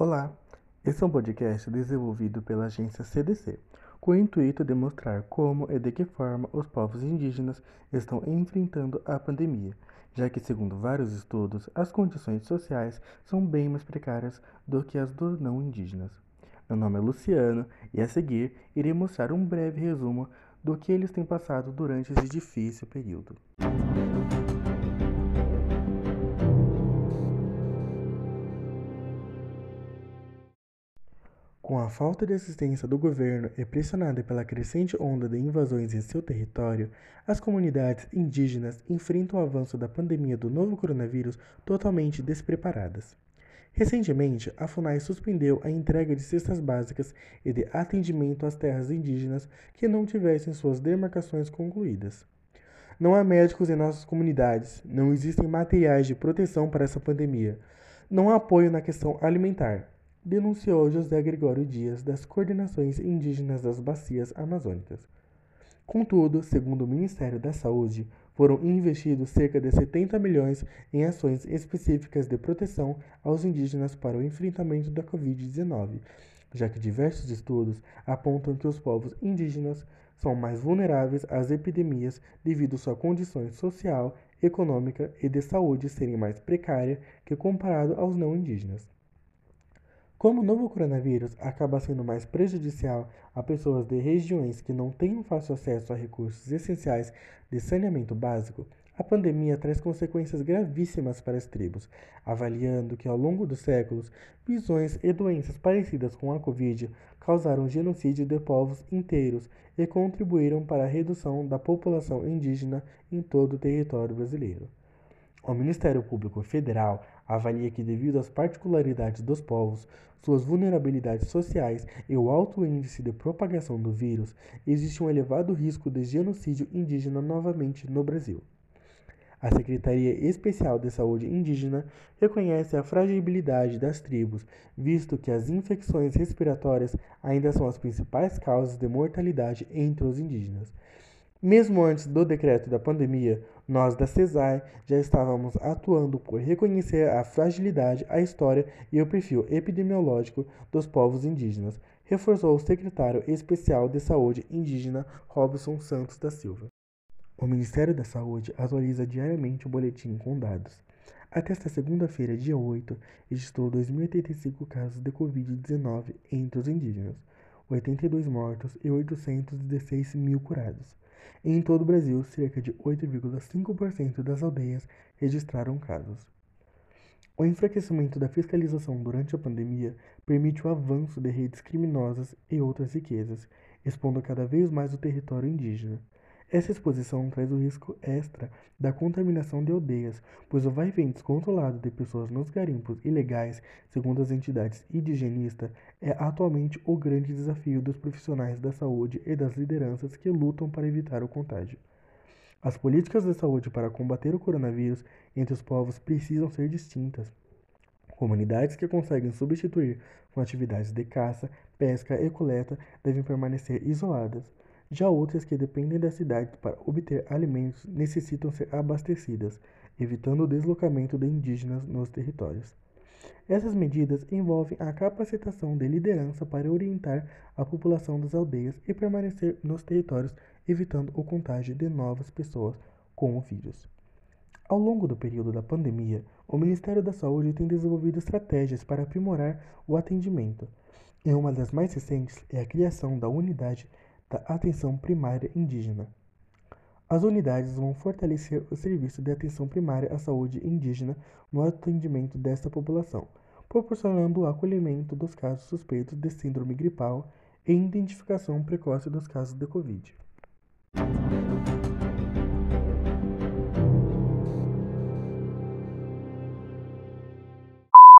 Olá, esse é um podcast desenvolvido pela agência CDC, com o intuito de mostrar como e de que forma os povos indígenas estão enfrentando a pandemia, já que, segundo vários estudos, as condições sociais são bem mais precárias do que as dos não indígenas. Meu nome é Luciano e a seguir irei mostrar um breve resumo do que eles têm passado durante esse difícil período. Com a falta de assistência do governo e pressionada pela crescente onda de invasões em seu território, as comunidades indígenas enfrentam o avanço da pandemia do novo coronavírus totalmente despreparadas. Recentemente, a FUNAI suspendeu a entrega de cestas básicas e de atendimento às terras indígenas que não tivessem suas demarcações concluídas. Não há médicos em nossas comunidades, não existem materiais de proteção para essa pandemia, não há apoio na questão alimentar denunciou José Gregório Dias das coordenações indígenas das bacias amazônicas. Contudo, segundo o Ministério da Saúde, foram investidos cerca de 70 milhões em ações específicas de proteção aos indígenas para o enfrentamento da Covid-19, já que diversos estudos apontam que os povos indígenas são mais vulneráveis às epidemias devido sua condição social, econômica e de saúde serem mais precária que comparado aos não indígenas. Como o novo coronavírus acaba sendo mais prejudicial a pessoas de regiões que não têm um fácil acesso a recursos essenciais de saneamento básico, a pandemia traz consequências gravíssimas para as tribos, avaliando que ao longo dos séculos, visões e doenças parecidas com a Covid causaram genocídio de povos inteiros e contribuíram para a redução da população indígena em todo o território brasileiro. O Ministério Público Federal avalia que, devido às particularidades dos povos, suas vulnerabilidades sociais e o alto índice de propagação do vírus, existe um elevado risco de genocídio indígena novamente no Brasil. A Secretaria Especial de Saúde Indígena reconhece a fragilidade das tribos, visto que as infecções respiratórias ainda são as principais causas de mortalidade entre os indígenas. Mesmo antes do decreto da pandemia, nós da CESAR já estávamos atuando por reconhecer a fragilidade, a história e o perfil epidemiológico dos povos indígenas, reforçou o secretário especial de Saúde Indígena Robson Santos da Silva. O Ministério da Saúde atualiza diariamente o boletim com dados. Até esta segunda-feira, dia 8, registrou 2.085 casos de Covid-19 entre os indígenas, 82 mortos e 816 mil curados. Em todo o Brasil, cerca de 8,5% das aldeias registraram casos. O enfraquecimento da fiscalização durante a pandemia permite o avanço de redes criminosas e outras riquezas, expondo cada vez mais o território indígena. Essa exposição traz o risco extra da contaminação de aldeias, pois o vai-vem descontrolado de pessoas nos garimpos ilegais, segundo as entidades indigenistas, é atualmente o grande desafio dos profissionais da saúde e das lideranças que lutam para evitar o contágio. As políticas de saúde para combater o coronavírus entre os povos precisam ser distintas. Comunidades que conseguem substituir com atividades de caça, pesca e coleta devem permanecer isoladas. Já outras que dependem da cidade para obter alimentos necessitam ser abastecidas, evitando o deslocamento de indígenas nos territórios. Essas medidas envolvem a capacitação de liderança para orientar a população das aldeias e permanecer nos territórios, evitando o contágio de novas pessoas com o vírus. Ao longo do período da pandemia, o Ministério da Saúde tem desenvolvido estratégias para aprimorar o atendimento. E uma das mais recentes é a criação da Unidade da atenção primária indígena. As unidades vão fortalecer o serviço de atenção primária à saúde indígena no atendimento desta população, proporcionando o acolhimento dos casos suspeitos de síndrome gripal e identificação precoce dos casos de Covid.